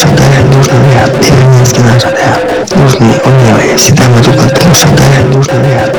सकता है दूर नहीं हाथ धीरे धीरे किनारा रहा दूर नहीं उड़ने वाले सीधा मुझे पत्थर सकता है दूर नहीं हाथ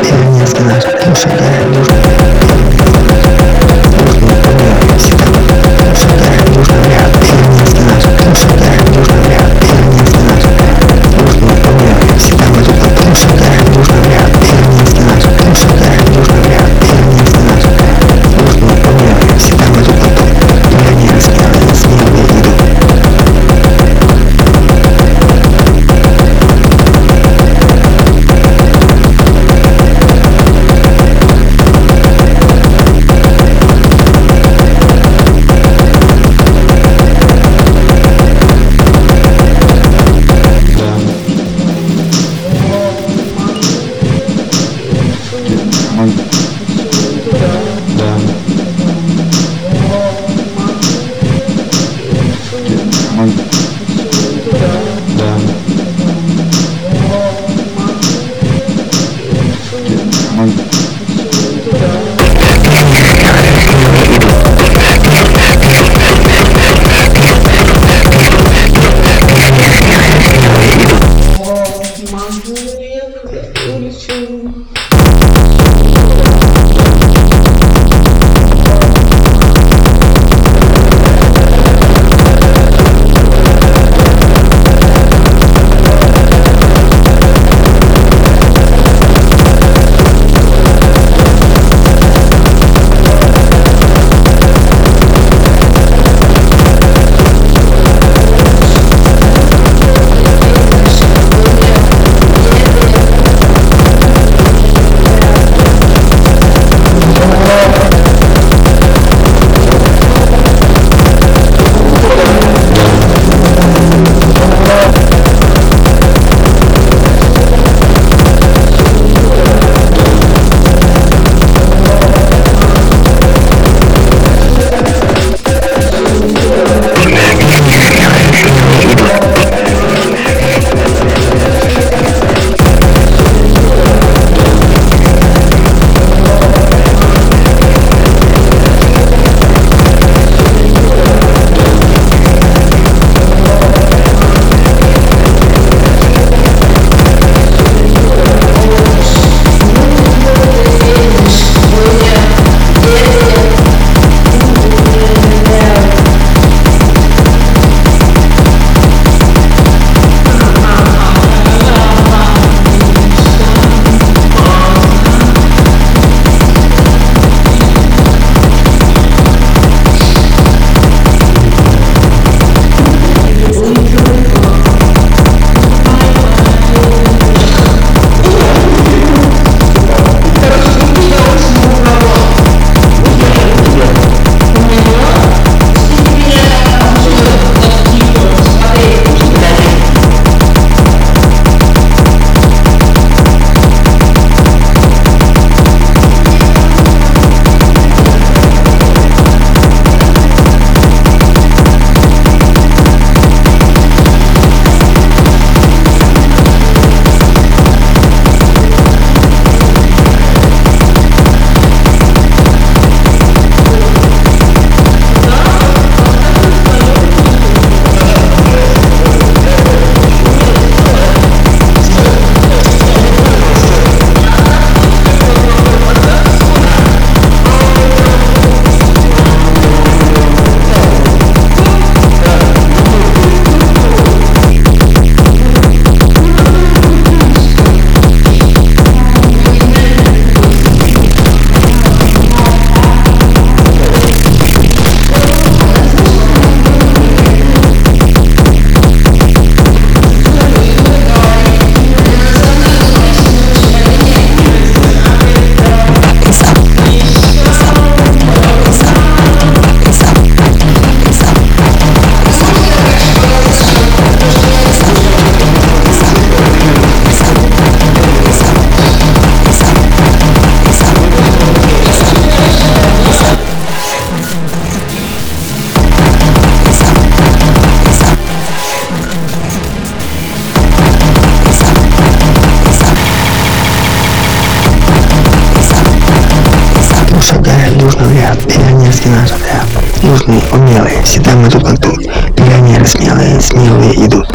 шагает дружный ряд, пионерский наш отряд. Нужны умелые, всегда мы тут как тут. Пионеры смелые, смелые идут.